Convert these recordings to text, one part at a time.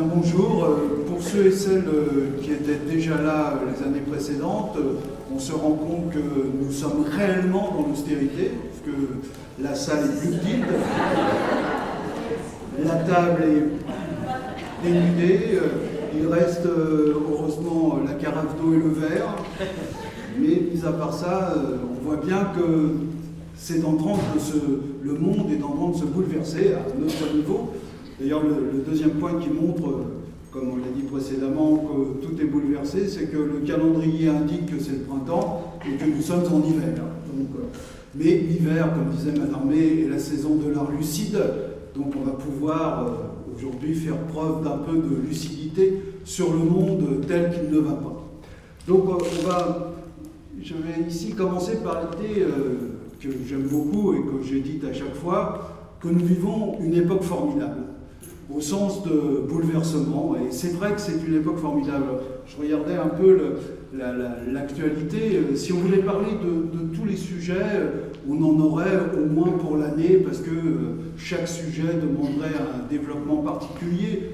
bonjour. Euh, pour ceux et celles euh, qui étaient déjà là euh, les années précédentes, on se rend compte que nous sommes réellement dans l'austérité, que la salle est plus la table est dénudée, il reste heureusement la carafe d'eau et le verre, mais mis à part ça, on voit bien que c'est en train de se, le monde est en train de se bouleverser à notre niveau. D'ailleurs, le, deuxième point qui montre, comme on l'a dit précédemment, que tout est bouleversé, c'est que le calendrier indique que c'est le printemps et que nous sommes en hiver. Euh, mais l'hiver, comme disait May, est la saison de l'art lucide, donc on va pouvoir euh, aujourd'hui faire preuve d'un peu de lucidité sur le monde tel qu'il ne va pas. Donc euh, on va, je vais ici commencer par l'idée que j'aime beaucoup et que j'ai dite à chaque fois, que nous vivons une époque formidable au sens de bouleversement. Et c'est vrai que c'est une époque formidable. Je regardais un peu l'actualité. Si on voulait parler de, tous les sujets, on en aurait au moins pour l'année, parce que euh, chaque sujet demanderait un développement particulier.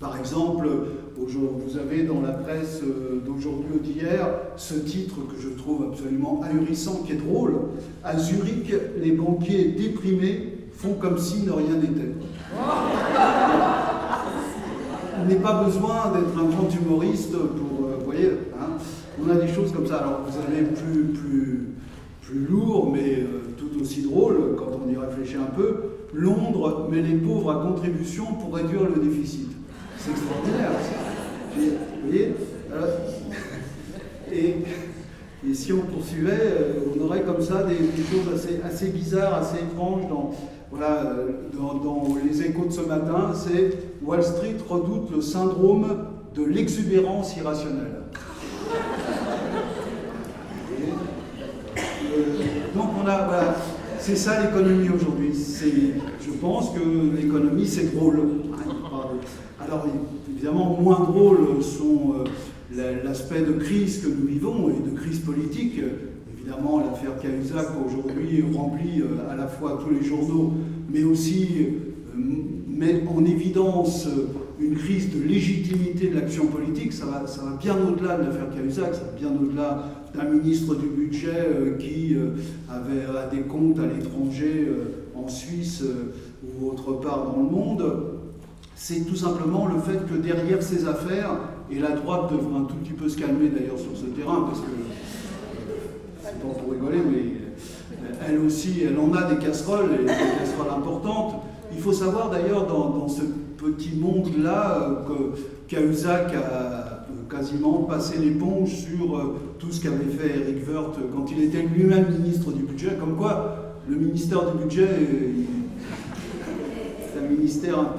Par exemple, vous avez dans la presse euh, d'aujourd'hui ou d'hier ce titre que je trouve absolument ahurissant, qui est drôle. À Zurich, les banquiers déprimés font comme si ne rien n'était. Il n'est pas besoin d'être un grand humoriste pour. Euh, vous voyez, hein, on a des choses comme ça. Alors vous avez plus, plus, plus lourd, mais euh, tout aussi drôle quand on y réfléchit un peu. Londres met les pauvres à contribution pour réduire le déficit. C'est extraordinaire. Vous voyez et, et, si on poursuivait, euh, on aurait comme ça des, choses assez, bizarres, assez étranges dans, voilà, euh, dans, les échos de ce matin, c'est Wall Street redoute le syndrome de l'exubérance irrationnelle. Euh, donc on a, c'est ça l'économie aujourd'hui. Je pense que l'économie c'est drôle. Alors évidemment, moins drôle sont l'aspect de crise que nous vivons et de crise politique Évidemment, l'affaire Cahuzac aujourd'hui remplit euh, à la fois tous les journaux, mais aussi euh, met en évidence euh, une crise de légitimité de l'action politique. Ça va, ça va bien au-delà de l'affaire Cahuzac, ça va bien au-delà d'un ministre du budget qui avait des comptes à l'étranger, en Suisse ou autre part dans le monde. C'est tout simplement le fait que derrière ces affaires, et la droite devrait un tout petit peu se calmer d'ailleurs sur ce terrain, parce que c'est pas pour rigoler, mais euh, elle aussi, elle en a des casseroles, et des casseroles importantes. Il faut savoir d'ailleurs dans, ce petit monde-là euh, que Cahuzac a euh, quasiment passé l'éponge sur tout ce qu'avait fait Eric Woerth quand il était lui-même ministre du budget, comme quoi le ministère du budget, c'est un ministère